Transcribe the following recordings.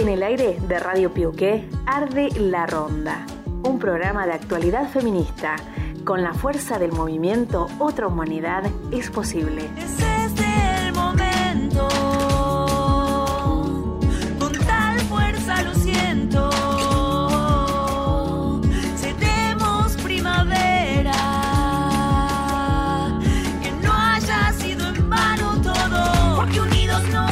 En el aire de Radio Piuqué arde La Ronda, un programa de actualidad feminista. Con la fuerza del movimiento Otra Humanidad es posible. Es este el momento. Con tal fuerza lo siento. Seremos primavera. Que no haya sido en vano todo. Porque unidos nos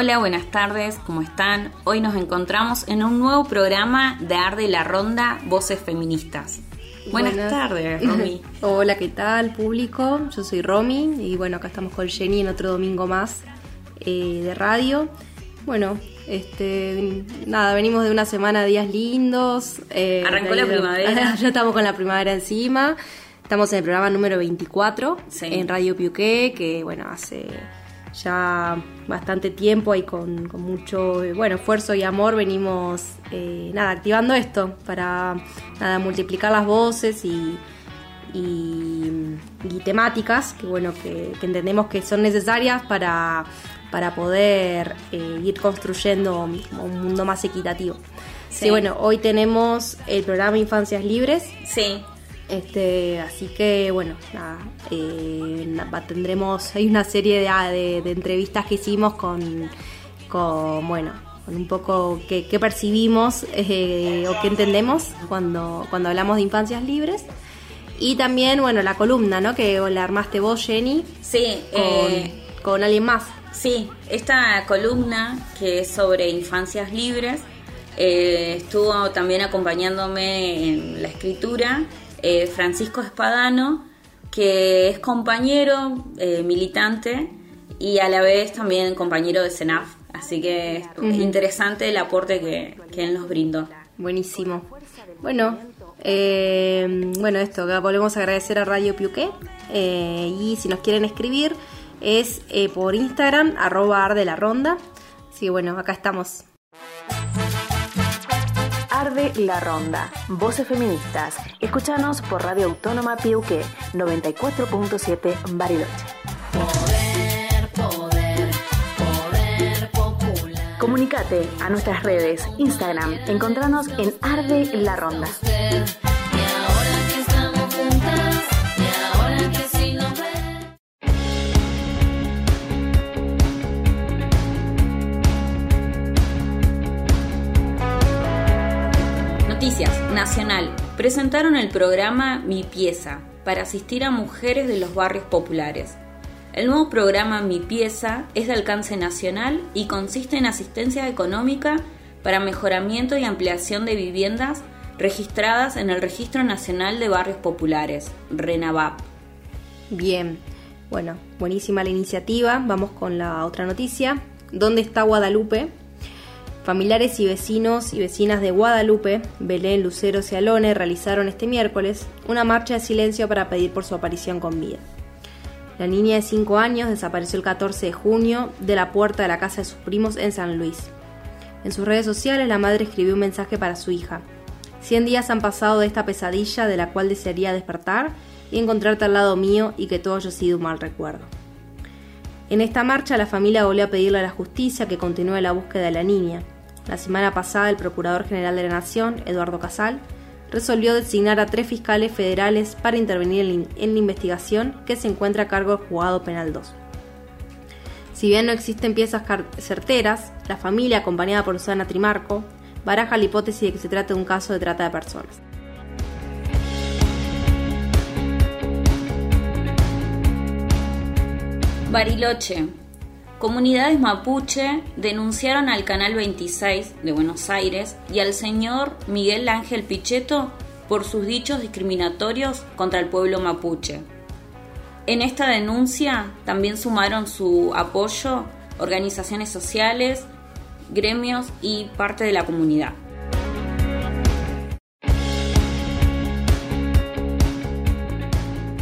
Hola, buenas tardes, ¿cómo están? Hoy nos encontramos en un nuevo programa de Arde la Ronda Voces Feministas. Buenas, Buenas. tardes, Romy. Hola, ¿qué tal público? Yo soy Romy y bueno, acá estamos con Jenny en otro domingo más eh, de radio. Bueno, este, nada, venimos de una semana de días lindos. eh, Arrancó la primavera. ya estamos con la primavera encima. Estamos en el programa número 24 Sí. en Radio Piuqué, que bueno, hace ya bastante tiempo y con, con mucho eh, bueno esfuerzo y amor venimos eh, nada activando esto para nada multiplicar las voces y, y, y temáticas que bueno que, que entendemos que son necesarias para, para poder eh, ir construyendo un mundo más equitativo. Sí. Sí, bueno, hoy tenemos el programa Infancias Libres, Sí, este, así que bueno, nada, eh, tendremos, hay una serie de, ah, de- de entrevistas que hicimos con, con bueno, con un poco qué, qué percibimos eh, o qué entendemos cuando, cuando hablamos de infancias libres. Y también, bueno, la columna, ¿no? Que la armaste vos, Jenny, sí, con, eh, con alguien más. sí. Esta columna que es sobre infancias libres eh, estuvo también acompañándome en la escritura eh, Francisco Espadano, que es compañero, eh, militante y a la vez también compañero de CENAF. Así que es interesante el aporte que, que él nos brindó. Buenísimo. Bueno, eh, bueno, esto, volvemos a agradecer a Radio Piuqué. eh, y si nos quieren escribir, es por Instagram, arroba arde la ronda. Así que bueno, acá estamos. Arde La Ronda, Voces Feministas. Escúchanos por Radio Autónoma Piuqué 94.7 Bariloche. Comunicate a nuestras redes, Instagram, encontranos en Arde La Ronda. Noticias Nacional. Presentaron el programa Mi Pieza para asistir a mujeres de los barrios populares. El nuevo programa Mi Pieza es de alcance nacional y consiste en asistencia económica para mejoramiento y ampliación de viviendas registradas en el Registro Nacional de Barrios Populares, RENAVAP. Bien, bueno, buenísima la iniciativa. Vamos con la otra noticia. ¿Dónde está Guadalupe? Familiares y vecinos y vecinas de Guadalupe, Belén, Luceros y Alone realizaron este miércoles una marcha de silencio para pedir por su aparición con vida. La niña de 5 años desapareció el 14 de junio de la puerta de la casa de sus primos en San Luis. En sus redes sociales la madre escribió un mensaje para su hija. 100 días han pasado de esta pesadilla de la cual desearía despertar y encontrarte al lado mío y que todo haya sido un mal recuerdo. En esta marcha la familia volvió a pedirle a la justicia que continúe la búsqueda de la niña. La semana pasada el Procurador General de la Nación, Eduardo Casal, resolvió designar a tres fiscales federales para intervenir en, la investigación que se encuentra a cargo del juzgado penal 2. Si bien no existen piezas certeras, la familia, acompañada por Susana Trimarco, baraja la hipótesis de que se trata de un caso de trata de personas. Bariloche. Comunidades mapuche denunciaron al Canal 26 de Buenos Aires y al señor Miguel Ángel Pichetto por sus dichos discriminatorios contra el pueblo mapuche. En esta denuncia también sumaron su apoyo organizaciones sociales, gremios y parte de la comunidad.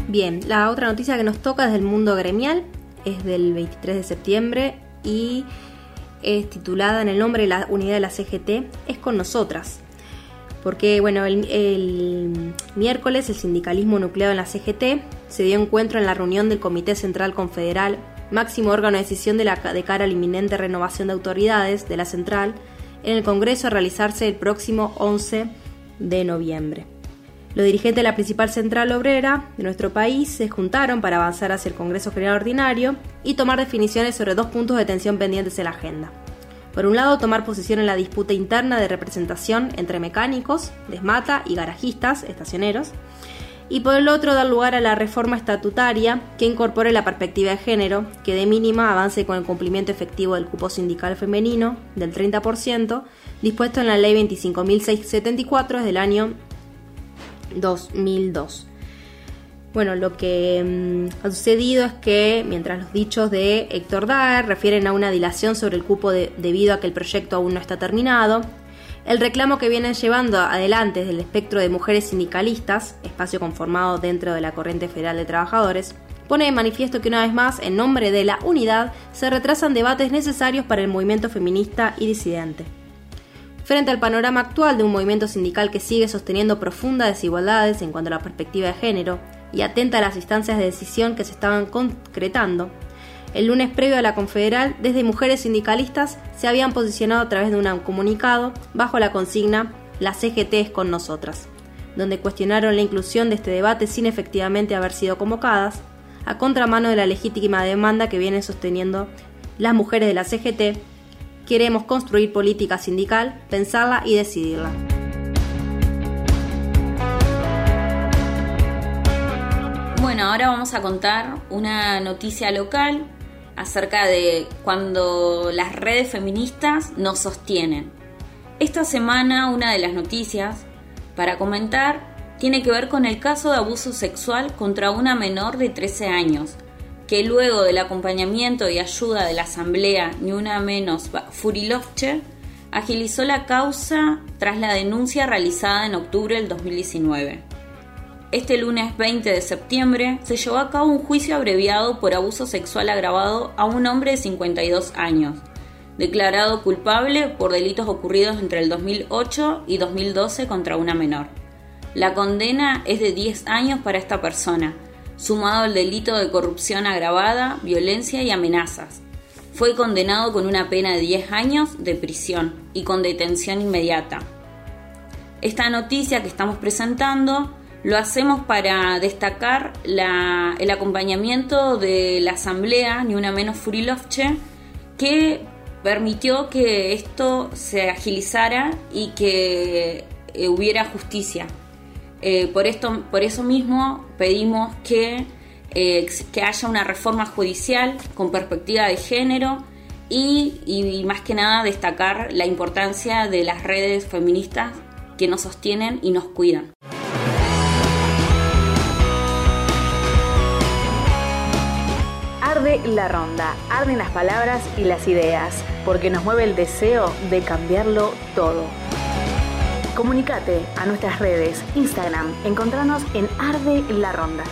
Bien, la otra noticia que nos toca es del mundo gremial, es del 23 de septiembre y es titulada en el nombre de la unidad de la CGT, es con nosotras. Porque, bueno, el, miércoles el sindicalismo nucleado en la CGT se dio encuentro en la reunión del Comité Central Confederal, máximo órgano de decisión de, la, de cara a la inminente renovación de autoridades de la central, en el Congreso a realizarse el próximo 11 de noviembre. Los dirigentes de la principal central obrera de nuestro país se juntaron para avanzar hacia el Congreso General Ordinario y tomar definiciones sobre dos puntos de tensión pendientes en la agenda. Por un lado, tomar posición en la disputa interna de representación entre mecánicos, desmata y garajistas, estacioneros, y por el otro dar lugar a la reforma estatutaria que incorpore la perspectiva de género, que de mínima avance con el cumplimiento efectivo del cupo sindical femenino del 30%, dispuesto en la Ley 25.674 del año 2002. Bueno, lo que mm, ha sucedido es que mientras los dichos de Héctor Daer refieren a una dilación sobre el cupo debido a que el proyecto aún no está terminado, el reclamo que vienen llevando adelante desde el espectro de mujeres sindicalistas, espacio conformado dentro de la Corriente Federal de Trabajadores, pone de manifiesto que una vez más, en nombre de la unidad, se retrasan debates necesarios para el movimiento feminista y disidente. Frente al panorama actual de un movimiento sindical que sigue sosteniendo profundas desigualdades en cuanto a la perspectiva de género y atenta a las instancias de decisión que se estaban concretando, el lunes previo a la confederal, desde mujeres sindicalistas se habían posicionado a través de un comunicado bajo la consigna La CGT es con nosotras, donde cuestionaron la inclusión de este debate sin efectivamente haber sido convocadas, a contramano de la legítima demanda que vienen sosteniendo las mujeres de la CGT Queremos construir política sindical, pensarla y decidirla. Bueno, ahora vamos a contar una noticia local acerca de cuando las redes feministas nos sostienen. Esta semana una de las noticias para comentar tiene que ver con el caso de abuso sexual contra una menor de 13 años, que luego del acompañamiento y ayuda de la Asamblea Ni Una Menos Furilovche, agilizó la causa tras la denuncia realizada en octubre del 2019. Este lunes 20 de septiembre se llevó a cabo un juicio abreviado por abuso sexual agravado a un hombre de 52 años, declarado culpable por delitos ocurridos entre el 2008 y 2012 contra una menor. La condena es de 10 años para esta persona, sumado al delito de corrupción agravada, violencia y amenazas. Fue condenado con una pena de 10 años de prisión y con detención inmediata. Esta noticia que estamos presentando lo hacemos para destacar el acompañamiento de la Asamblea, ni una menos Furilovche, que permitió que esto se agilizara y que eh, hubiera justicia. Eh, por, esto, por eso mismo pedimos que, eh, que haya una reforma judicial con perspectiva de género y, y más que nada destacar la importancia de las redes feministas que nos sostienen y nos cuidan. Arde la ronda, arden las palabras y las ideas, porque nos mueve el deseo de cambiarlo todo. Comunicate a nuestras redes, Instagram, encontranos en Arde la Ronda.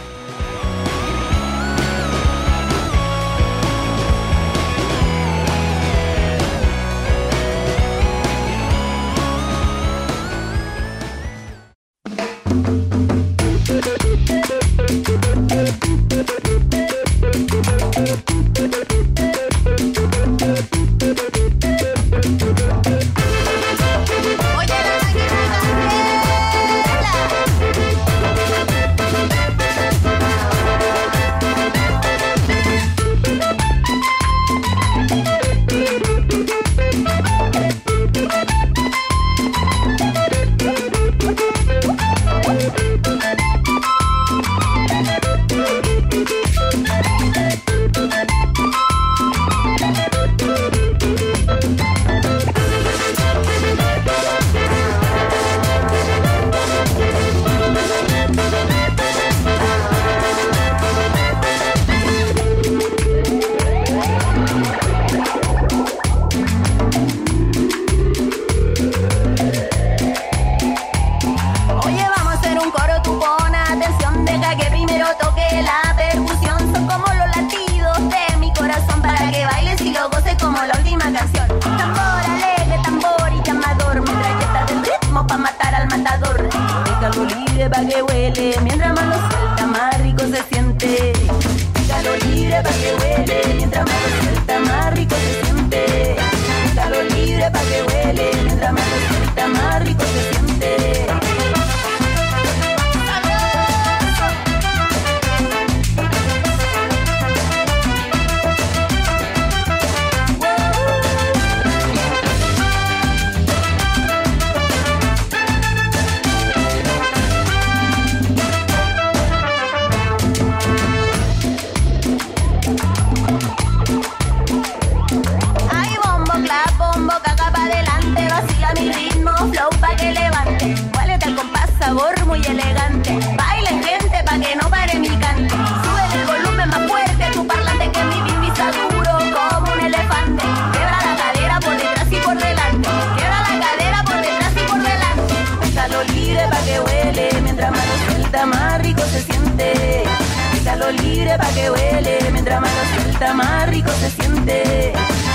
Déjalo libre pa' que huele, mientras más lo suelta, más rico se siente.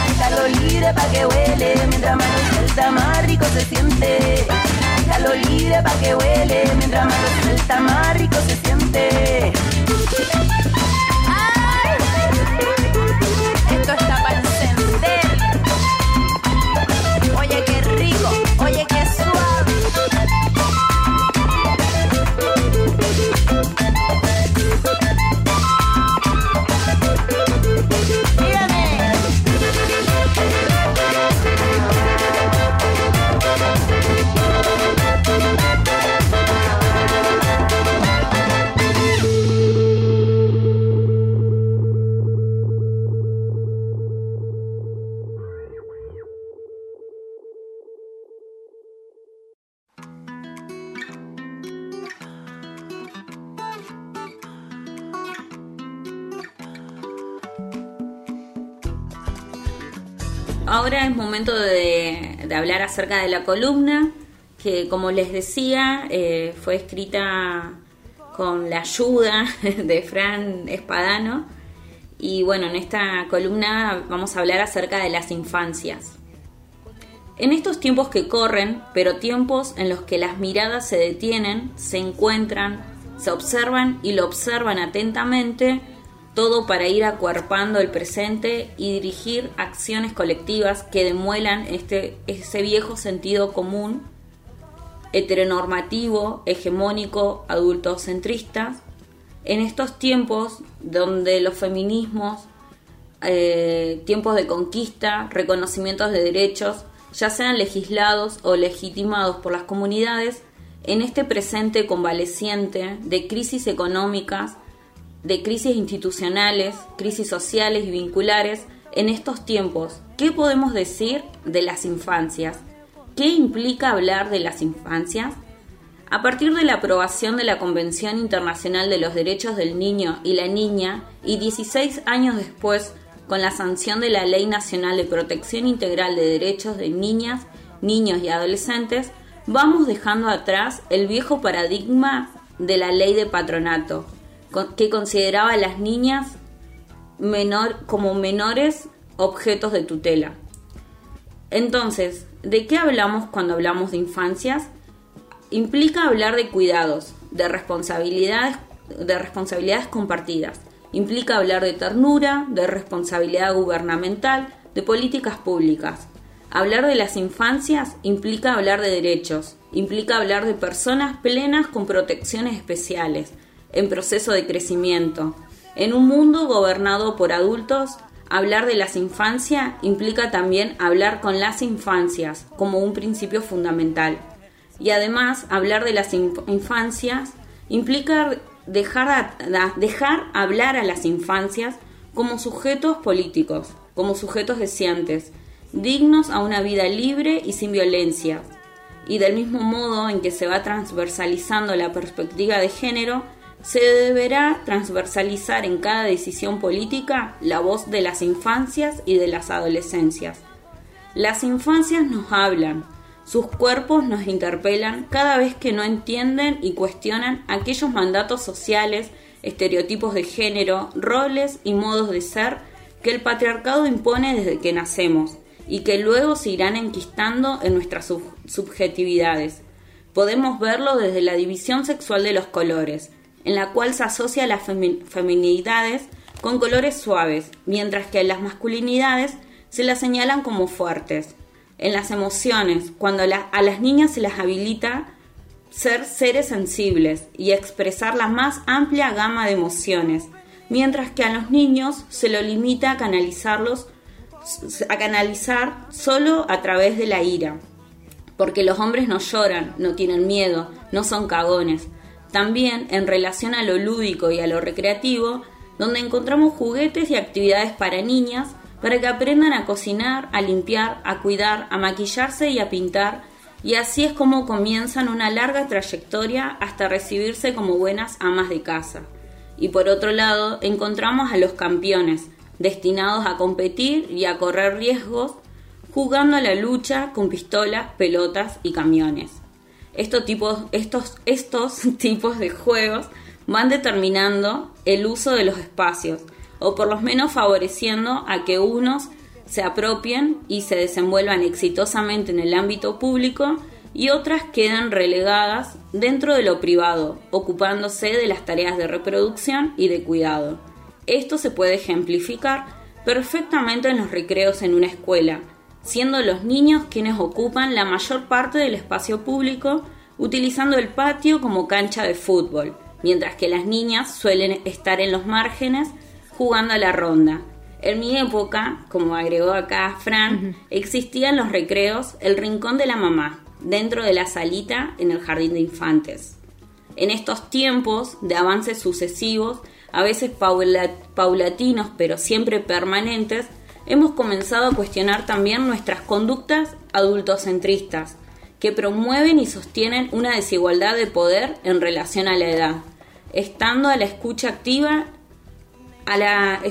Déjalo libre pa' que huele, mientras más lo suelta, más rico se siente. Déjalo libre pa' que huele, mientras más lo suelta, más rico se siente. Momento de, hablar acerca de la columna, que como les decía, eh, fue escrita con la ayuda de Fran Espadano. Y bueno, en esta columna vamos a hablar acerca de las infancias. En estos tiempos que corren, pero tiempos en los que las miradas se detienen, se encuentran, se observan y lo observan atentamente, todo para ir acuerpando el presente y dirigir acciones colectivas que demuelan este, ese viejo sentido común, heteronormativo, hegemónico, adultocentrista, en estos tiempos donde los feminismos, eh, tiempos de conquista, reconocimientos de derechos, ya sean legislados o legitimados por las comunidades, en este presente convaleciente de crisis económicas, de crisis institucionales, crisis sociales y vinculares, en estos tiempos, ¿qué podemos decir de las infancias? ¿Qué implica hablar de las infancias? A partir de la aprobación de la Convención Internacional de los Derechos del Niño y la Niña y 16 años después con la sanción de la Ley Nacional de Protección Integral de Derechos de Niñas, Niños y Adolescentes, vamos dejando atrás el viejo paradigma de la ley de patronato, que consideraba a las niñas menor, como menores objetos de tutela. Entonces, ¿de qué hablamos cuando hablamos de infancias? Implica hablar de cuidados, de responsabilidades, de responsabilidades compartidas. Implica hablar de ternura, de responsabilidad gubernamental, de políticas públicas. Hablar de las infancias implica hablar de derechos, implica hablar de personas plenas con protecciones especiales, en proceso de crecimiento. En un mundo gobernado por adultos, hablar de las infancias implica también hablar con las infancias como un principio fundamental. Y además, hablar de las inf- infancias implica dejar, dejar hablar a las infancias como sujetos políticos, como sujetos deseantes, dignos a una vida libre y sin violencia. Y del mismo modo en que se va transversalizando la perspectiva de género, se deberá transversalizar en cada decisión política la voz de las infancias y de las adolescencias. Las infancias nos hablan, sus cuerpos nos interpelan cada vez que no entienden y cuestionan aquellos mandatos sociales, estereotipos de género, roles y modos de ser que el patriarcado impone desde que nacemos y que luego se irán enquistando en nuestras sub- subjetividades. Podemos verlo desde la división sexual de los colores, en la cual se asocia las feminidades con colores suaves, mientras que las masculinidades se las señalan como fuertes. En las emociones, cuando a las niñas se las habilita ser seres sensibles y expresar la más amplia gama de emociones, mientras que a los niños se lo limita a canalizarlos a canalizar solo a través de la ira, porque los hombres no lloran, no tienen miedo, no son cagones. También en relación a lo lúdico y a lo recreativo, donde encontramos juguetes y actividades para niñas para que aprendan a cocinar, a limpiar, a cuidar, a maquillarse y a pintar, y así es como comienzan una larga trayectoria hasta recibirse como buenas amas de casa. Y por otro lado, encontramos a los campeones, destinados a competir y a correr riesgos, jugando a la lucha con pistolas, pelotas y camiones. Estos tipos, estos, estos tipos de juegos van determinando el uso de los espacios, o por lo menos favoreciendo a que unos se apropien y se desenvuelvan exitosamente en el ámbito público y otras quedan relegadas dentro de lo privado, ocupándose de las tareas de reproducción y de cuidado. Esto se puede ejemplificar perfectamente en los recreos en una escuela, siendo los niños quienes ocupan la mayor parte del espacio público utilizando el patio como cancha de fútbol, mientras que las niñas suelen estar en los márgenes jugando a la ronda. En mi época, como agregó acá Fran, existían los recreos el rincón de la mamá, dentro de la salita en el jardín de infantes. En estos tiempos de avances sucesivos, a veces paulatinos pero siempre permanentes, hemos comenzado a cuestionar también nuestras conductas adultocentristas, que promueven y sostienen una desigualdad de poder en relación a la edad, estando a la escucha activa a la,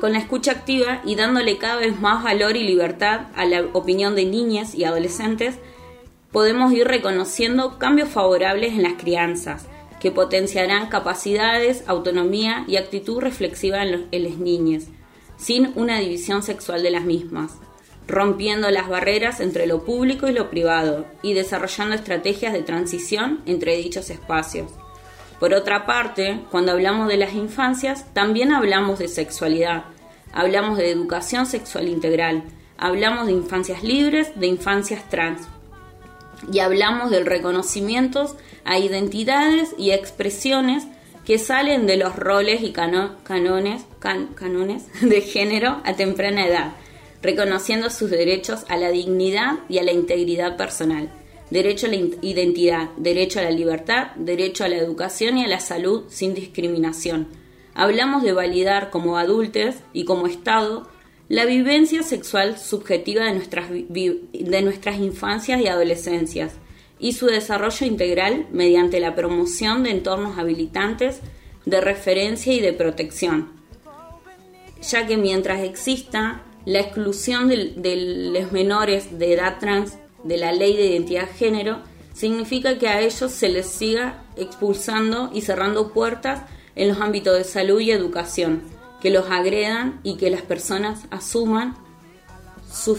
con la escucha activa y dándole cada vez más valor y libertad a la opinión de niñas y adolescentes, podemos ir reconociendo cambios favorables en las crianzas, que potenciarán capacidades, autonomía y actitud reflexiva en, en las niñas, sin una división sexual de las mismas, rompiendo las barreras entre lo público y lo privado y desarrollando estrategias de transición entre dichos espacios. Por otra parte, cuando hablamos de las infancias, también hablamos de sexualidad, hablamos de educación sexual integral, hablamos de infancias libres, de infancias trans, y hablamos del reconocimiento a identidades y expresiones que salen de los roles y canones, canones de género a temprana edad, reconociendo sus derechos a la dignidad y a la integridad personal derecho a la identidad, derecho a la libertad, derecho a la educación y a la salud sin discriminación. Hablamos de validar como adultos y como Estado la vivencia sexual subjetiva de nuestras, de nuestras infancias y adolescencias y su desarrollo integral mediante la promoción de entornos habilitantes de referencia y de protección, ya que mientras exista la exclusión de los menores de edad trans de la ley de identidad de género, significa que a ellos se les siga expulsando y cerrando puertas en los ámbitos de salud y educación, que los agredan y que las personas asuman su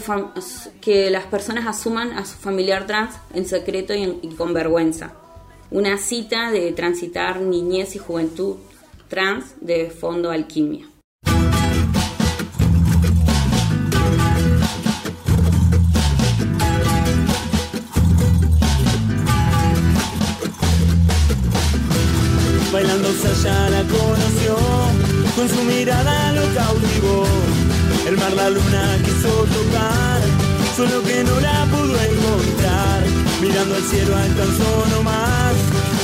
que las personas asuman a su familiar trans en secreto y, con vergüenza. Una cita de transitar niñez y juventud trans de Fondo Alquimia. Bailando Sasha la conoció, con su mirada lo cautivó. El mar la luna quiso tocar, solo que no la pudo encontrar. Mirando al cielo alcanzó nomás,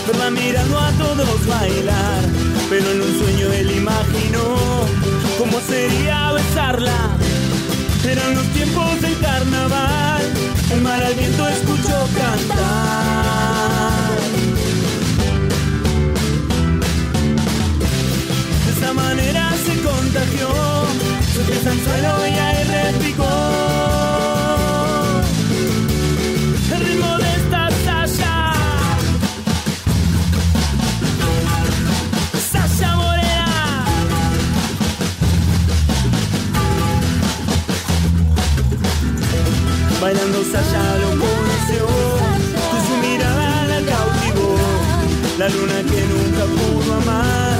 verla mirando a todos bailar. Pero en un sueño él imaginó cómo sería besarla. Eran los tiempos del carnaval, el mar al viento escuchó cantar. esa manera se contagió, suelo y ahí repicó. El ritmo de esta Sasha, Sasha Morena. Bailando Sasha lo conoció, de su mirada la luna que nunca pudo amar,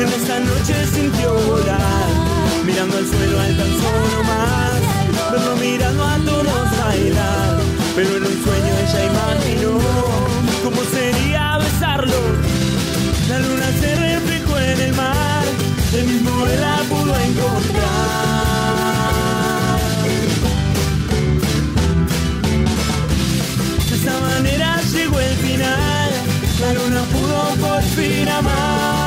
en esa noche sintió volar, mirando al suelo alcanzó más, verlo mirando a todos bailar, pero en un sueño ella imaginó cómo sería besarlo, la luna se reflejó en el mar, el mismo él la pudo encontrar. la luna pudo por fin amar.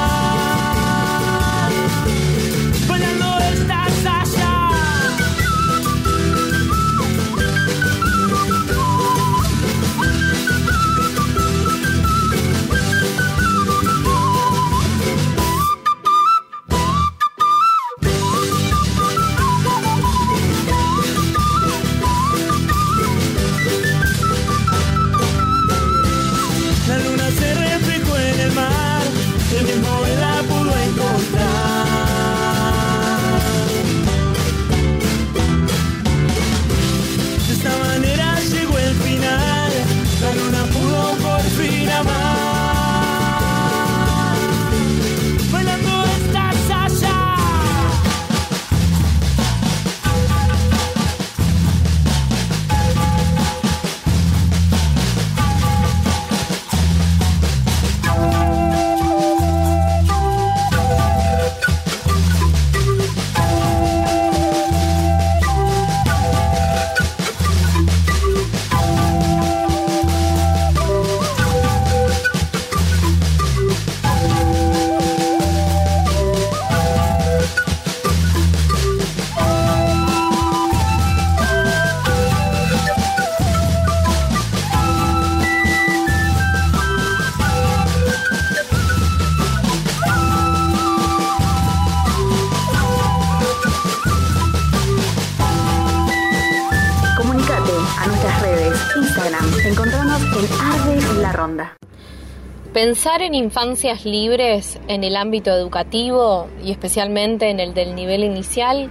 Pensar en infancias libres en el ámbito educativo y especialmente en el del nivel inicial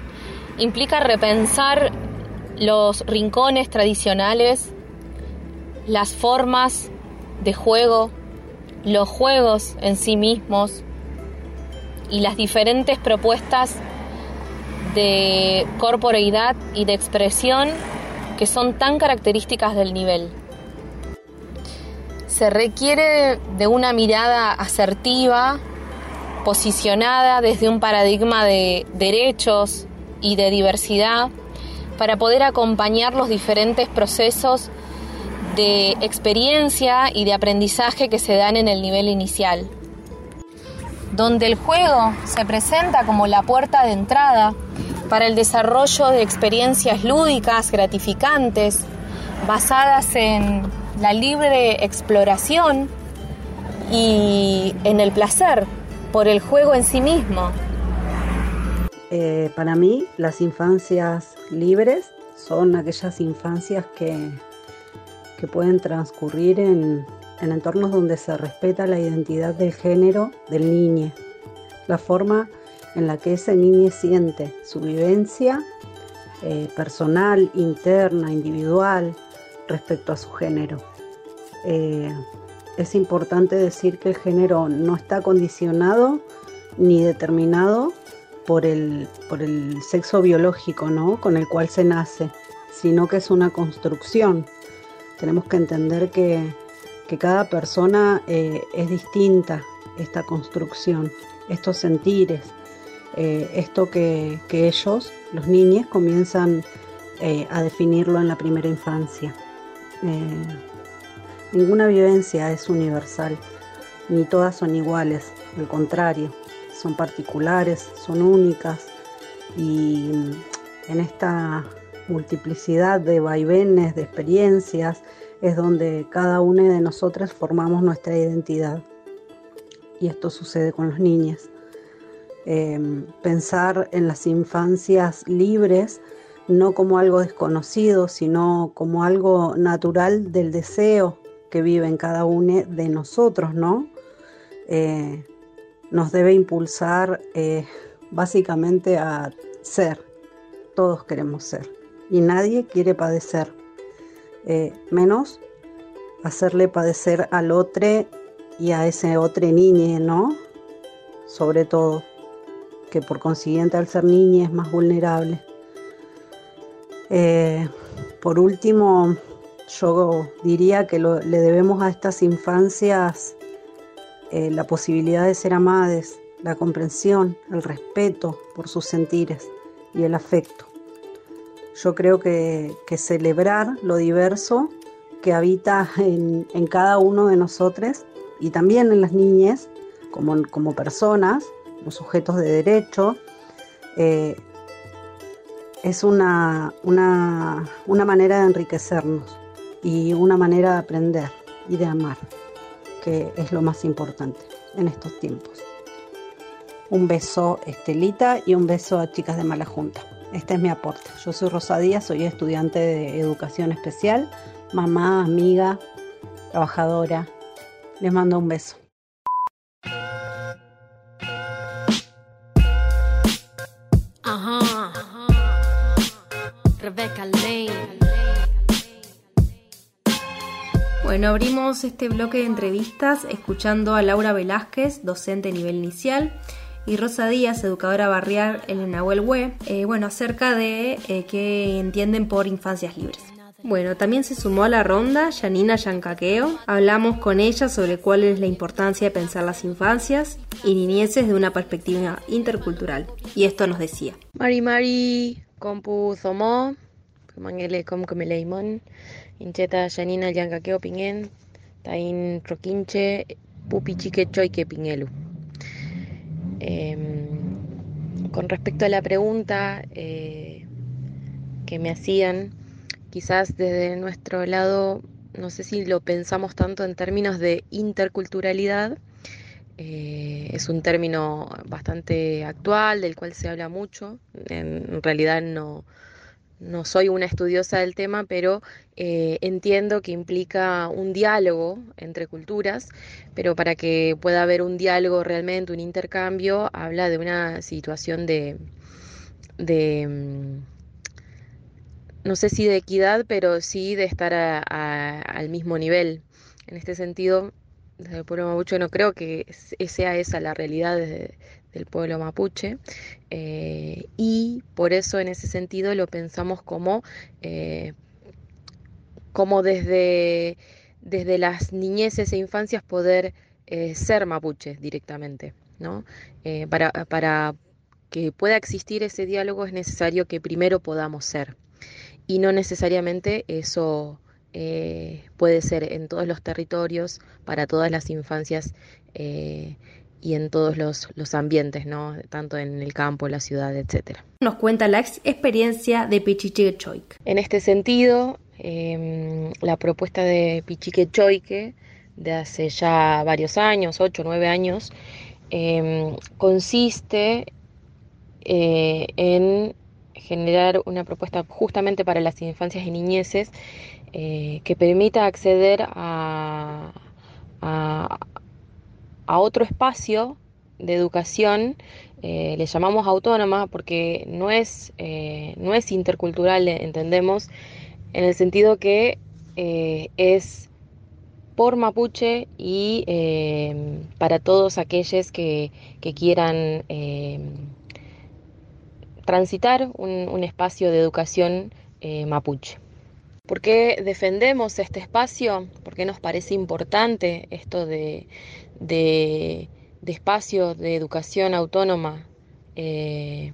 implica repensar los rincones tradicionales, las formas de juego, los juegos en sí mismos y las diferentes propuestas de corporeidad y de expresión que son tan características del nivel. Se requiere de una mirada asertiva, posicionada desde un paradigma de derechos y de diversidad para poder acompañar los diferentes procesos de experiencia y de aprendizaje que se dan en el nivel inicial, donde el juego se presenta como la puerta de entrada para el desarrollo de experiencias lúdicas gratificantes basadas en la libre exploración y en el placer por el juego en sí mismo. Eh, para mí, las infancias libres son aquellas infancias que, que pueden transcurrir en, entornos donde se respeta la identidad del género del niño, la forma en la que ese niño siente su vivencia eh, personal, interna, individual, respecto a su género. Eh, es importante decir que el género no está condicionado ni determinado por el, por el sexo biológico ¿no? con el cual se nace, sino que es una construcción. Tenemos que entender que, cada persona eh, es distinta, esta construcción, estos sentires, eh, esto que, ellos, los niños, comienzan a definirlo en la primera infancia. Ninguna vivencia es universal, ni todas son iguales, al contrario, son particulares, son únicas y en esta multiplicidad de vaivenes, de experiencias, es donde cada una de nosotras formamos nuestra identidad. Y esto sucede con los niños. Em, pensar en las infancias libres no como algo desconocido, sino como algo natural del deseo, que vive en cada uno de nosotros, ¿no? Eh, nos debe impulsar eh, básicamente a ser. Todos queremos ser y nadie quiere padecer, eh, menos hacerle padecer al otro y a ese otro niño, ¿no? Sobre todo, que por consiguiente al ser niña es más vulnerable. Eh, por último, yo diría que le debemos a estas infancias eh, la posibilidad de ser amadas, la comprensión, el respeto por sus sentires y el afecto. Yo creo que, celebrar lo diverso que habita en, cada uno de nosotros y también en las niñas como, como personas, los sujetos de derecho, eh, es una, una, una manera de enriquecernos y una manera de aprender y de amar, que es lo más importante en estos tiempos. Un beso Estelita y un beso a chicas de Mala Junta. Este es mi aporte. Yo soy Rosa Díaz, soy estudiante de educación especial, mamá, amiga, trabajadora. Les mando un beso. Bueno, abrimos este bloque de entrevistas escuchando a Laura Velázquez, docente nivel inicial, y Rosa Díaz, educadora barrial en el Nahuel Web, eh, bueno, acerca de eh, qué entienden por infancias libres. Bueno, también se sumó a la ronda Janina Yancaqueo. Hablamos con ella sobre cuál es la importancia de pensar las infancias y niñeces de una perspectiva intercultural. Y esto nos decía. Mari Mari, compu somo, mangele com leimon, incheta Yancaqueo pingen, tain troquinche, pupi chique. Em, con respecto a la pregunta eh, que me hacían, quizás desde nuestro lado, no sé si lo pensamos tanto en términos de interculturalidad, eh, es un término bastante actual, del cual se habla mucho, en realidad no, no soy una estudiosa del tema, pero eh, entiendo que implica un diálogo entre culturas, pero para que pueda haber un diálogo realmente, un intercambio, habla de una situación de, mm, no sé si de equidad, pero sí de estar al mismo nivel. En este sentido, desde el pueblo mapuche no creo que sea esa la realidad del pueblo mapuche eh, y por eso en ese sentido lo pensamos como, eh, como desde, desde las niñeces e infancias poder eh, ser mapuche directamente. ¿no? para, para que pueda existir ese diálogo es necesario que primero podamos ser y no necesariamente eso puede ser en todos los territorios, para todas las infancias y en todos los, ambientes, ¿no? tanto en el campo, la ciudad, etc. Nos cuenta la experiencia de Pichique Choique. En este sentido, em, la propuesta de Pichique Choique de hace ya varios años, 8 o 9 años, em, consiste eh, en generar una propuesta justamente para las infancias y niñeces eh, que permita acceder a, a, otro espacio de educación, eh, le llamamos autónoma porque no es, eh, no es intercultural, entendemos, en el sentido que es por mapuche y para todos aquellos que, que quieran transitar un, espacio de educación mapuche. ¿Por qué defendemos este espacio? ¿Por qué nos parece importante esto de, de, espacio de educación autónoma eh,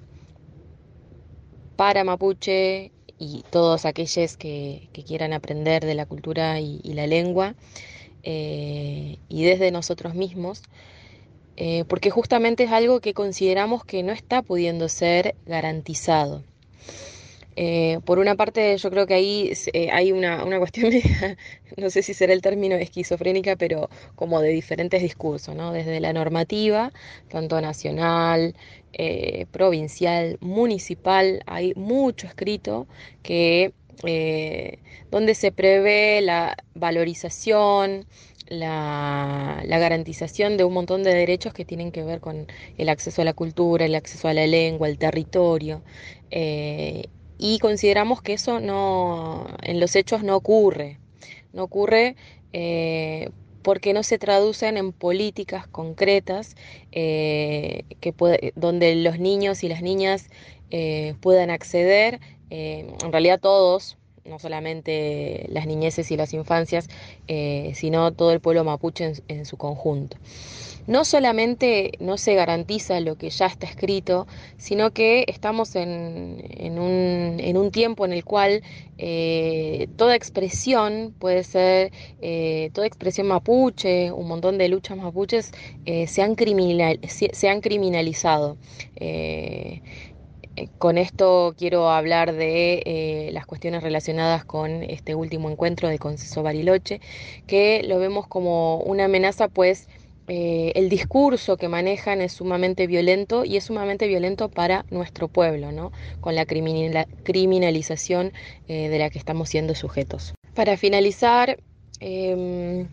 para mapuche y todos aquellos que, quieran aprender de la cultura y, la lengua eh, y desde nosotros mismos? Eh, porque justamente es algo que consideramos que no está pudiendo ser garantizado. Eh, por una parte, yo creo que ahí eh, hay una, cuestión, no sé si será el término esquizofrénica, pero como de diferentes discursos, ¿no? Desde la normativa, tanto nacional, eh, provincial, municipal, hay mucho escrito que donde se prevé la valorización, la, garantización de un montón de derechos que tienen que ver con el acceso a la cultura, el acceso a la lengua, el territorio y consideramos que eso no, en los hechos no ocurre. No ocurre eh, porque no se traducen en políticas concretas que donde los niños y las niñas puedan acceder, en realidad todos, no solamente las niñeces y las infancias, eh, sino todo el pueblo mapuche en, su conjunto. No solamente no se garantiza lo que ya está escrito, sino que estamos en, un, tiempo en el cual eh, toda expresión puede ser, eh, toda expresión mapuche, un montón de luchas mapuches se, han se, han criminalizado. Eh, con esto quiero hablar de eh, las cuestiones relacionadas con este último encuentro de Conceso Bariloche, que lo vemos como una amenaza, pues eh, el discurso que manejan es sumamente violento y es sumamente violento para nuestro pueblo, ¿no? con la criminalización de la que estamos siendo sujetos. Para finalizar, em,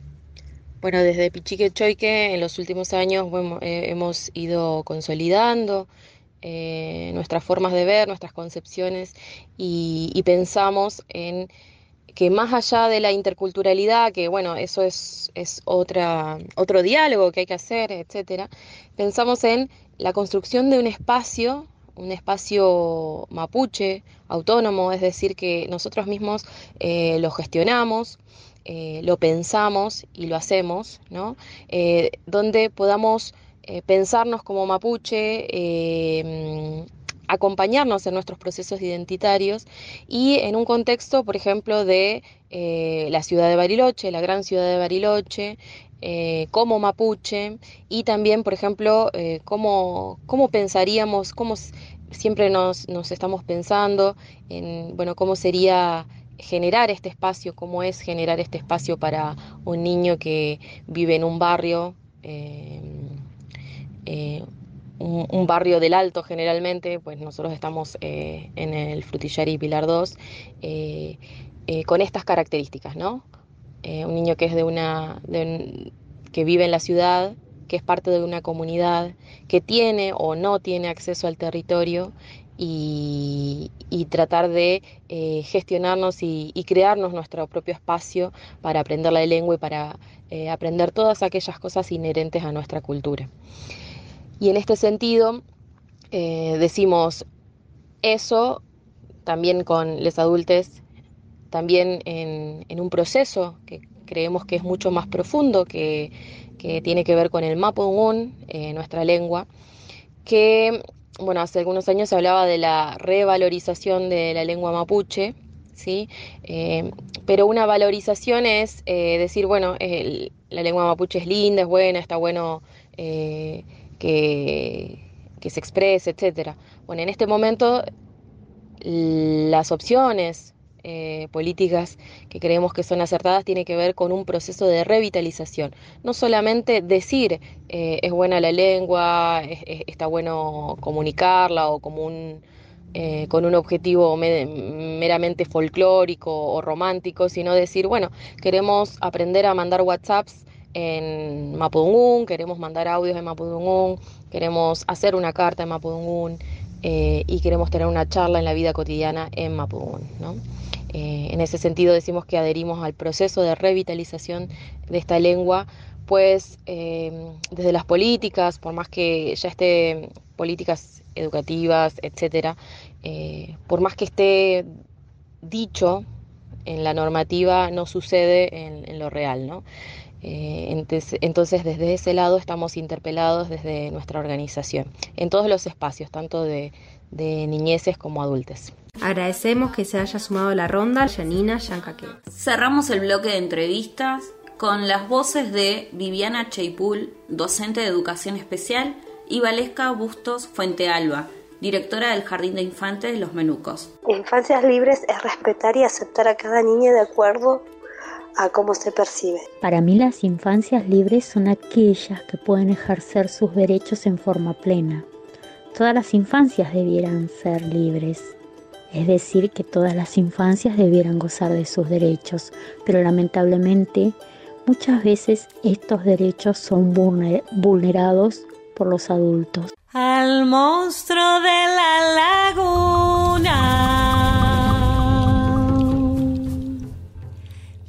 bueno, desde Pichique Choique en los últimos años hemos ido consolidando eh, nuestras formas de ver, nuestras concepciones y, pensamos en que más allá de la interculturalidad, que bueno, eso es, es otra, otro diálogo que hay que hacer, etcétera, pensamos en la construcción de un espacio, un espacio mapuche, autónomo, es decir, que nosotros mismos eh, lo gestionamos, eh, lo pensamos y lo hacemos, ¿no? donde podamos eh, pensarnos como mapuche, eh, acompañarnos en nuestros procesos identitarios y en un contexto, por ejemplo, de eh, la ciudad de Bariloche, la gran ciudad de Bariloche, como mapuche y también, por ejemplo, cómo, cómo, pensaríamos, cómo siempre nos, nos estamos pensando en, bueno, cómo sería generar este espacio, cómo es generar este espacio para un niño que vive en un barrio eh, un, barrio del Alto generalmente, pues nosotros estamos eh, en el Frutillari Pilar 2, eh, con estas características, ¿no? un niño que es de una, que vive en la ciudad, que es parte de una comunidad, que tiene o no tiene acceso al territorio y, tratar de gestionarnos y, crearnos nuestro propio espacio para aprender la lengua y para aprender todas aquellas cosas inherentes a nuestra cultura. Y en este sentido, eh, decimos eso también con los adultos, también en, un proceso que creemos que es mucho más profundo, que, tiene que ver con el Mapudungun, eh, nuestra lengua, que, bueno, hace algunos años se hablaba de la revalorización de la lengua mapuche, ¿sí? Eh, pero una valorización es decir, bueno, la lengua mapuche es linda, es buena, está bueno que, se exprese, etcétera. Bueno, en este momento las opciones eh, políticas que creemos que son acertadas tiene que ver con un proceso de revitalización. No solamente decir eh, es buena la lengua, está bueno comunicarla o eh, con un objetivo meramente folclórico o romántico, sino decir, bueno, queremos aprender a mandar WhatsApps en Mapudungun, queremos mandar audios en Mapudungun, queremos hacer una carta en Mapudungun eh, y queremos tener una charla en la vida cotidiana en Mapudungun. Eh, en ese sentido decimos que adherimos al proceso de revitalización de esta lengua, pues eh, desde las políticas, por más que ya esté políticas educativas, etcétera, por más que esté dicho en la normativa, no sucede en, en lo real, ¿no? Eh, entonces, desde ese lado estamos interpelados desde nuestra organización, en todos los espacios, tanto de, niñeces como adultos. Agradecemos que se haya sumado a la ronda Janina Yancaque. Cerramos el bloque de entrevistas con las voces de Viviana Cheipul, docente de educación especial, y Valesca Bustos Fuente Alba, directora del Jardín de Infantes de Los Menucos. Infancias libres es respetar y aceptar a cada niña de acuerdo a cómo se percibe. Para mí las infancias libres son aquellas que pueden ejercer sus derechos en forma plena. Todas las infancias debieran ser libres, es decir, que todas las infancias debieran gozar de sus derechos, pero lamentablemente muchas veces estos derechos son vulnerados por los adultos. Al monstruo de la laguna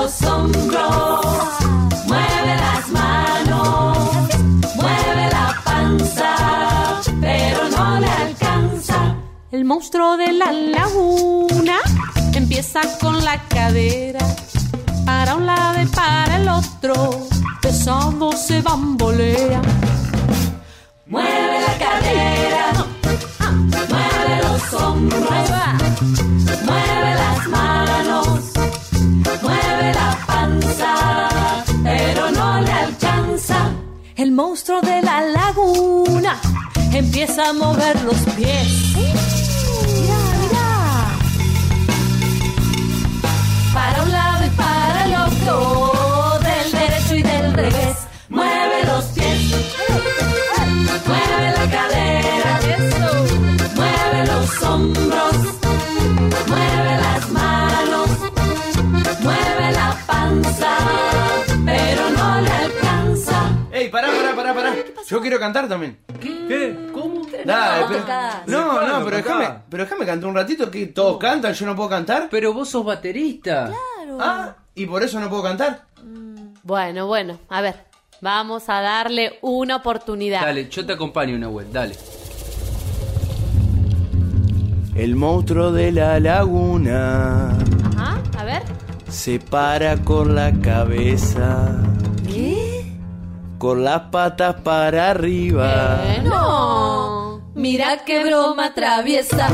los hombros, mueve las manos, mueve la panza, pero no le alcanza. El monstruo de la laguna empieza con la cadera para un lado y para el otro, pesado se bambolea. Mueve la cadera, mueve los hombros, mueve las manos, El monstruo de la laguna empieza a mover los pies. Mira, mira. Para un lado y para el otro, del derecho y del revés. Yo quiero cantar también. ¿Qué? ¿Cómo? Dale, no, pero- tocás. no, Claro, no, pero tocá. déjame, pero déjame cantar un ratito que todos cantan, yo no puedo cantar. Pero vos sos baterista. Ah, y por eso no puedo cantar. Bueno, bueno, a ver, vamos a darle una oportunidad. Dale, yo te acompaño, Nahuel, dale. El monstruo de la laguna Ajá, a ver. se para con la cabeza, ¿Qué? Con las patas para arriba. No. Mira qué broma traviesa.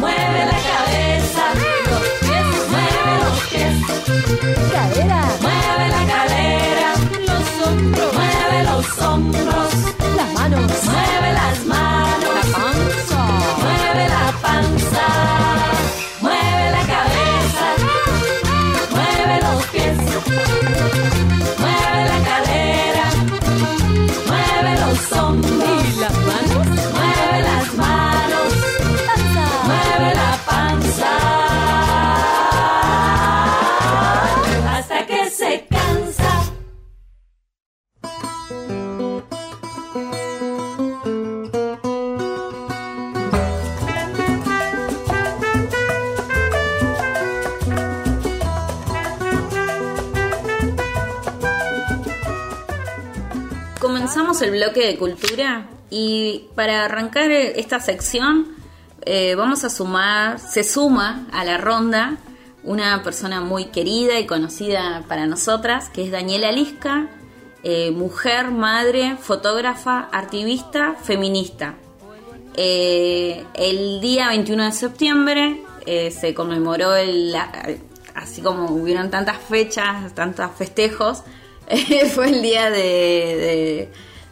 Mueve la cabeza, los pies, mueve los pies. Cadera. Mueve la cadera, los hombros, mueve los hombros, de cultura y para arrancar esta sección eh, vamos a sumar, se suma a la ronda una persona muy querida y conocida para nosotras, que es Daniela Lisca, eh, mujer, madre, fotógrafa, activista, feminista. Eh, el día 21 de septiembre se conmemoró el, así como hubieron tantas fechas, tantos festejos, fue el día de-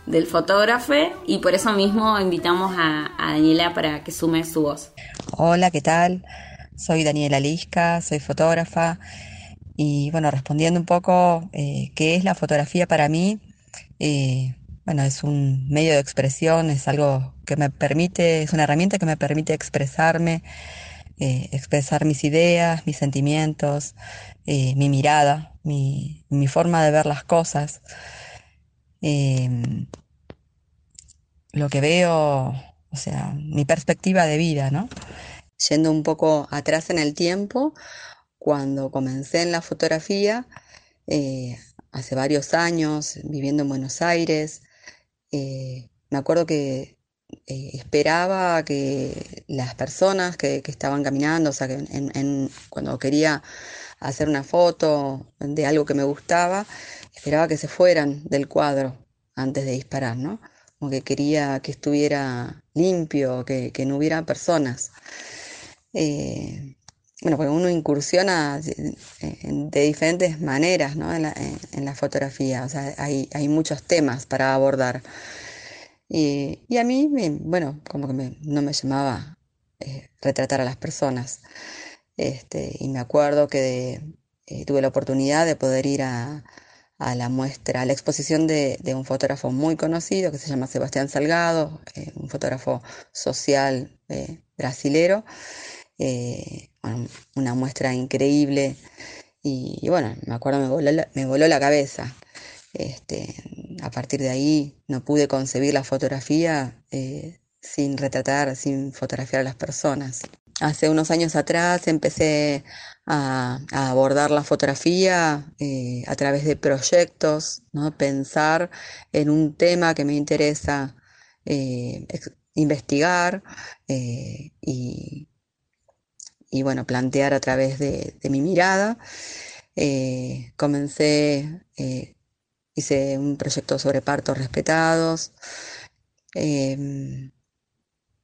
del fotógrafo y por eso mismo invitamos a, a Daniela para que sume su voz. Hola, ¿qué tal? Soy Daniela Lisca, soy fotógrafa y bueno, respondiendo un poco eh, qué es la fotografía para mí, eh, bueno, es un medio de expresión, es algo que me permite, es una herramienta que me permite expresarme, eh, expresar mis ideas, mis sentimientos, mi mirada, mi, mi forma de ver las cosas. Em, lo que veo, o sea, mi perspectiva de vida, ¿no? Yendo un poco atrás en el tiempo, cuando comencé en la fotografía, eh, hace varios años, viviendo en Buenos Aires, eh, me acuerdo que eh, esperaba que las personas que, estaban caminando, o sea, que cuando quería hacer una foto de algo que me gustaba, esperaba que se fueran del cuadro antes de disparar, ¿no? Como que quería que estuviera limpio, que, que no hubiera personas. Eh, bueno, porque uno incursiona de, de diferentes maneras ¿no? en, la, en, la, fotografía, o sea, hay, hay muchos temas para abordar. Y, y a mí, bueno, como que me, no me llamaba eh, retratar a las personas. Este, y me acuerdo que eh, tuve la oportunidad de poder ir a, la muestra, a la exposición de, un fotógrafo muy conocido que se llama Sebastián Salgado, eh, un fotógrafo social brasilero. Eh, una muestra increíble y, bueno, me acuerdo me voló la, me voló la cabeza. Este, a partir de ahí no pude concebir la fotografía eh, sin retratar, sin fotografiar a las personas. Hace unos años atrás empecé a, abordar la fotografía eh, a través de proyectos, ¿no? pensar en un tema que me interesa eh, investigar y, y bueno, plantear a través de, de mi mirada. Eh, comencé, eh, hice un proyecto sobre partos respetados. Eh,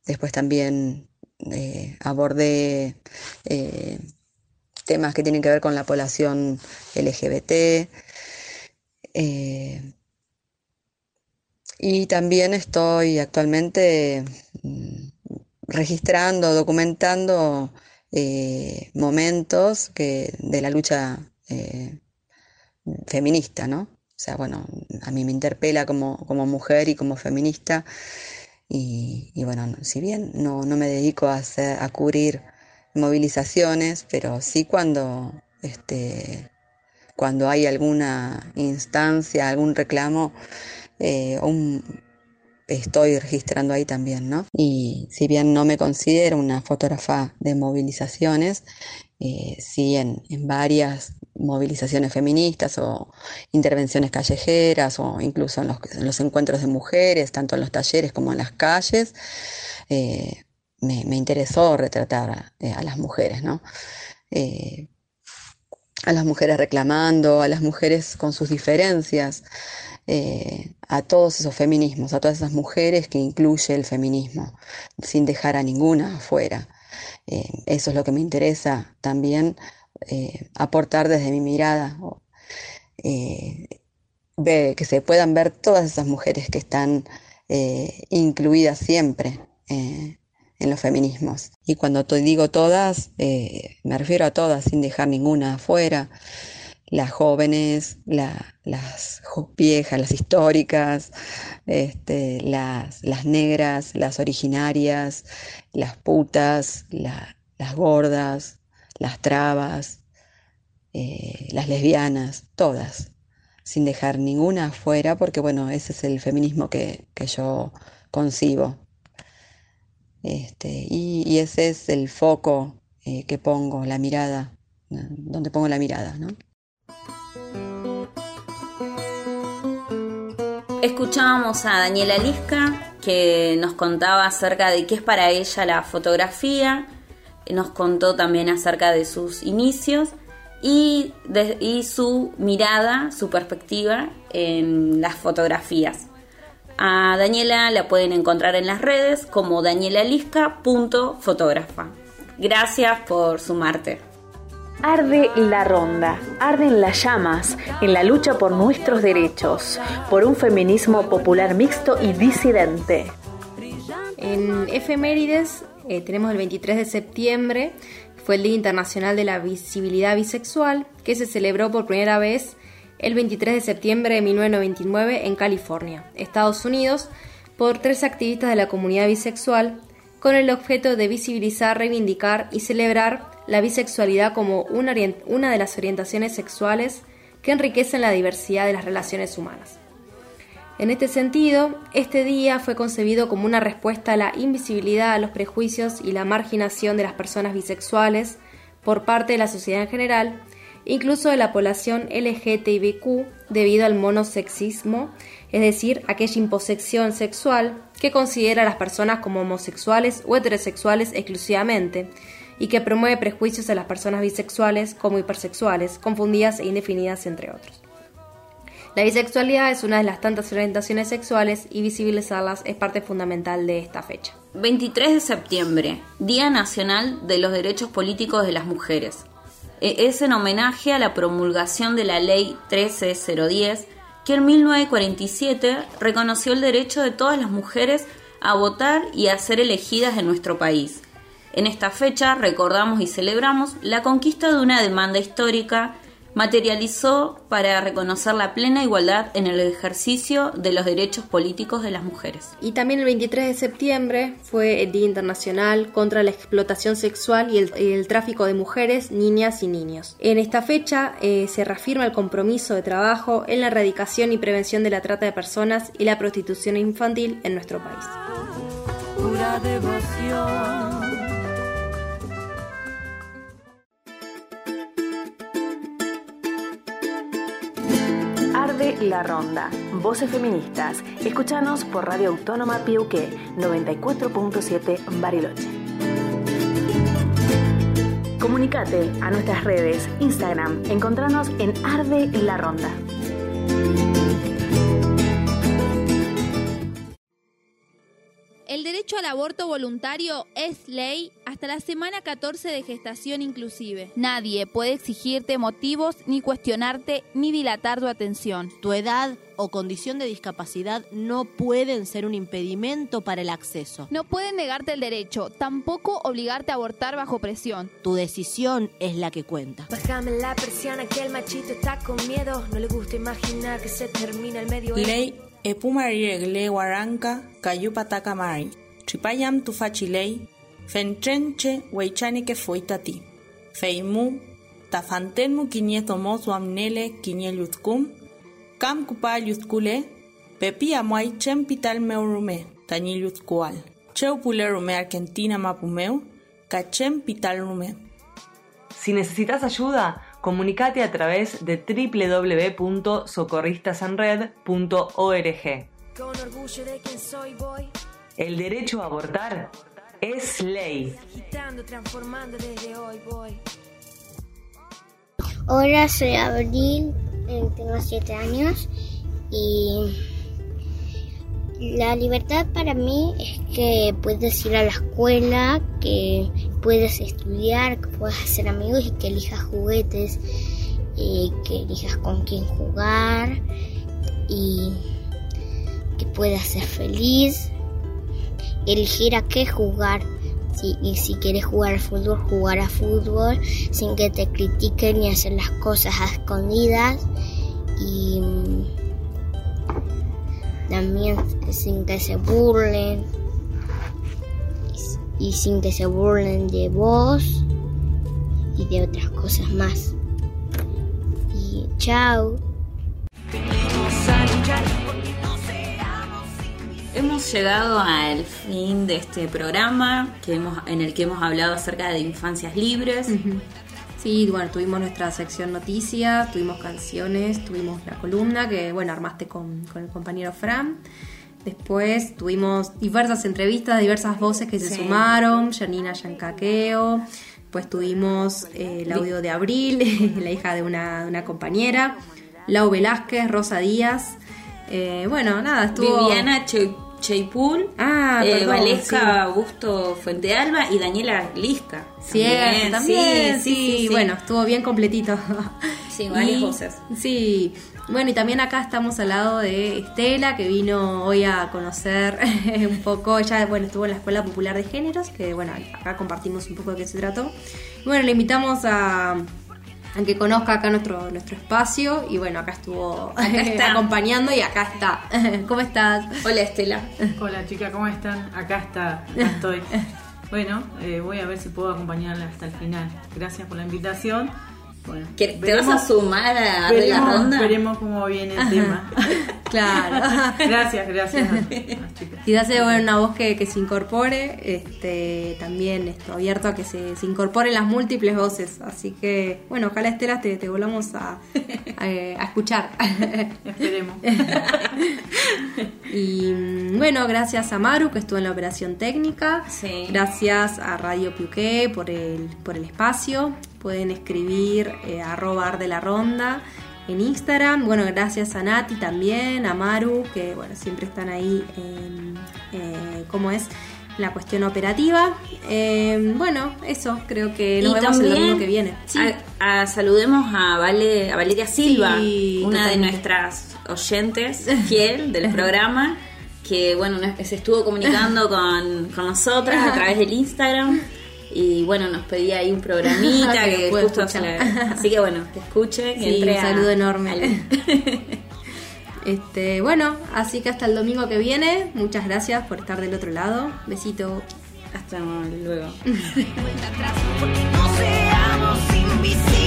después también eh, abordé eh, temas que tienen que ver con la población LGBT. y también estoy actualmente mm, registrando, documentando eh, momentos que, de la lucha eh, feminista, ¿no? O sea, bueno, a mí me interpela como, como mujer y como feminista. Y, bueno, si bien no, no me dedico a, a cubrir movilizaciones, pero sí cuando, este, cuando hay alguna instancia, algún reclamo, eh, estoy registrando ahí también, ¿no? Y si bien no me considero una fotógrafa de movilizaciones, eh, sí en, varias movilizaciones feministas o intervenciones callejeras o incluso en los, en los encuentros de mujeres, tanto en los talleres como en las calles, eh, me, interesó retratar eh, a las mujeres, ¿no? Eh, a las mujeres reclamando, a las mujeres con sus diferencias, a todos esos feminismos, a todas esas mujeres que incluye el feminismo, sin dejar a ninguna afuera. Eh, eso es lo que me interesa también eh, aportar desde mi mirada, ve, que se puedan ver todas esas mujeres que están incluidas siempre en los feminismos. Y cuando digo todas, me refiero a todas, sin dejar ninguna afuera las jóvenes, la, las viejas, las históricas, este, las, negras, las originarias, las putas, la, las gordas, las trabas, eh, las lesbianas, todas, sin dejar ninguna afuera, porque bueno, ese es el feminismo que, que yo concibo. Este, y, y, ese es el foco eh, que pongo, la mirada, donde pongo la mirada, ¿no? Escuchábamos a Daniela Lisca que nos contaba acerca de qué es para ella la fotografía, nos contó también acerca de sus inicios y, su mirada, su perspectiva en las fotografías. A Daniela la pueden encontrar en las redes como danielalisca.fotógrafa. Gracias por sumarte. Arde la ronda, arden las llamas en la lucha por nuestros derechos, por un feminismo popular mixto y disidente. En efemérides eh, tenemos el 23 de septiembre, fue el Día Internacional de la Visibilidad Bisexual, que se celebró por primera vez el 23 de septiembre de 1999 en California, Estados Unidos, por tres activistas de la comunidad bisexual, con el objeto de visibilizar, reivindicar y celebrar la bisexualidad como una, de las orientaciones sexuales que enriquecen la diversidad de las relaciones humanas. En este sentido, este día fue concebido como una respuesta a la invisibilidad, a los prejuicios y la marginación de las personas bisexuales por parte de la sociedad en general, incluso de la población LGTBQ debido al monosexismo, es decir, aquella imposección sexual que considera a las personas como homosexuales o heterosexuales exclusivamente, y que promueve prejuicios a las personas bisexuales como hipersexuales, confundidas e indefinidas entre otros. La bisexualidad es una de las tantas orientaciones sexuales y visibilizarlas es parte fundamental de esta fecha. 23 de septiembre, Día Nacional de los Derechos Políticos de las Mujeres. E- Es en homenaje a la promulgación de la Ley 13010, que en 1947 reconoció el derecho de todas las mujeres a votar y a ser elegidas en nuestro país. En esta fecha recordamos y celebramos la conquista de una demanda histórica materializó para reconocer la plena igualdad en el ejercicio de los derechos políticos de las mujeres. Y también el 23 de septiembre fue el Día Internacional contra la Explotación Sexual y el, y el Tráfico de Mujeres, Niñas y Niños. En esta fecha eh, se reafirma el compromiso de trabajo en la erradicación y prevención de la trata de personas y la prostitución infantil en nuestro país. Pura devoción. La Ronda. Voces feministas. Escúchanos por Radio Autónoma Piuqué 94.7 Bariloche. Comunicate a nuestras redes, Instagram, encontranos en Arde la Ronda. Derecho al aborto voluntario es ley hasta la semana 14 de gestación inclusive. Nadie puede exigirte motivos, ni cuestionarte, ni dilatar tu atención. Tu edad o condición de discapacidad no pueden ser un impedimento para el acceso. No pueden negarte el derecho, tampoco obligarte a abortar bajo presión. Tu decisión es la que cuenta. Bájame la persiana que el machito está con miedo. No le gusta imaginar que se termina el medio. Ley epumariregle waranka kayupataka mari. Tripayam tufachilei. Fenchenche weichanike foitati. Feimu. Tafantenmu kinieto amnele kinielutkum. Kam kupayutkule. Pepi amuay chempital meurume. Tañilyutkual. Cheupulerume Argentina mapumeu. Pital rume. Si necesitas ayuda, comunicate a través de www.socorristasenred.org. Con orgullo de quien soy, voy El derecho a abortar es ley. agitando, transformando desde hoy, voy. Hola, soy Abril, eh, tengo 7 años y la libertad para mí es que puedes ir a la escuela, que puedes estudiar, que puedes hacer amigos y que elijas juguetes, y que elijas con quién jugar y que puedas ser feliz, elegir a qué jugar. Si, y si quieres jugar al fútbol, jugar a fútbol sin que te critiquen y hacer las cosas a escondidas. Y mm, también sin que se burlen. Y sin que se burlen de vos y de otras cosas más. Y chao. Hemos llegado al fin de este programa que hemos, en el que hemos hablado acerca de infancias libres. Sí, bueno, tuvimos nuestra sección noticias, tuvimos canciones, tuvimos la columna que, bueno, armaste con, con el compañero Fran. Después tuvimos diversas entrevistas, diversas voces que se sumaron, Janina Yancaqueo. Después tuvimos eh, el audio de Abril, la hija de una, de una compañera. Lau Velázquez, Rosa Díaz. Eh, bueno, nada, estuvo... Viviana Cheipul, Ah, eh, perdón, Valesca sí. Augusto Fuente Alba y Daniela Lisca. Cierto, también, sí, sí, sí. bueno, estuvo bien completito. Sí, varias voces. Sí, bueno, y también acá estamos al lado de Estela, que vino hoy a conocer un poco, ella, bueno, estuvo en la Escuela Popular de Géneros, que bueno, acá compartimos un poco de qué se trató. Bueno, le invitamos a, a que conozca acá nuestro, nuestro espacio, y bueno, acá estuvo Acá está. acompañando y acá está. ¿Cómo estás? Hola Estela. Hola chicas, ¿cómo están? Acá está, acá estoy. Bueno, eh, voy a ver si puedo acompañarla hasta el final. Gracias por la invitación. Bueno, ¿Te vas a sumar a la veremos- Ronda? Veremos cómo viene el tema. Claro. Gracias, gracias. Quizás sea bueno, una voz que, que se incorpore, este, también esto, abierto a que se, se incorporen las múltiples voces. Así que, bueno, ojalá Estela te, te volvamos a, a, a escuchar. Esperemos. y mm, bueno, gracias a Maru que estuvo en la operación técnica. Sí. Gracias a Radio Piuqué por el, por el espacio. Pueden escribir eh, arroba ar de la ronda en Instagram. Bueno, gracias a Nati también, a Maru, que bueno, siempre están ahí en eh, cómo es la cuestión operativa. Eh, bueno, eso, creo que nos Y vemos el domingo que viene. a- a- saludemos a, Vale, a Valeria Silva, Sí, una de nuestras oyentes fiel del programa, que bueno, se estuvo comunicando con, con nosotras a través del Instagram. Y bueno, nos pedía ahí un programita Que que justo Así que bueno, que escuche, que Sí, entre un a- saludo enorme. al- Este, bueno, así que hasta el domingo que viene. Muchas gracias por estar del otro lado. Besito. Hasta luego.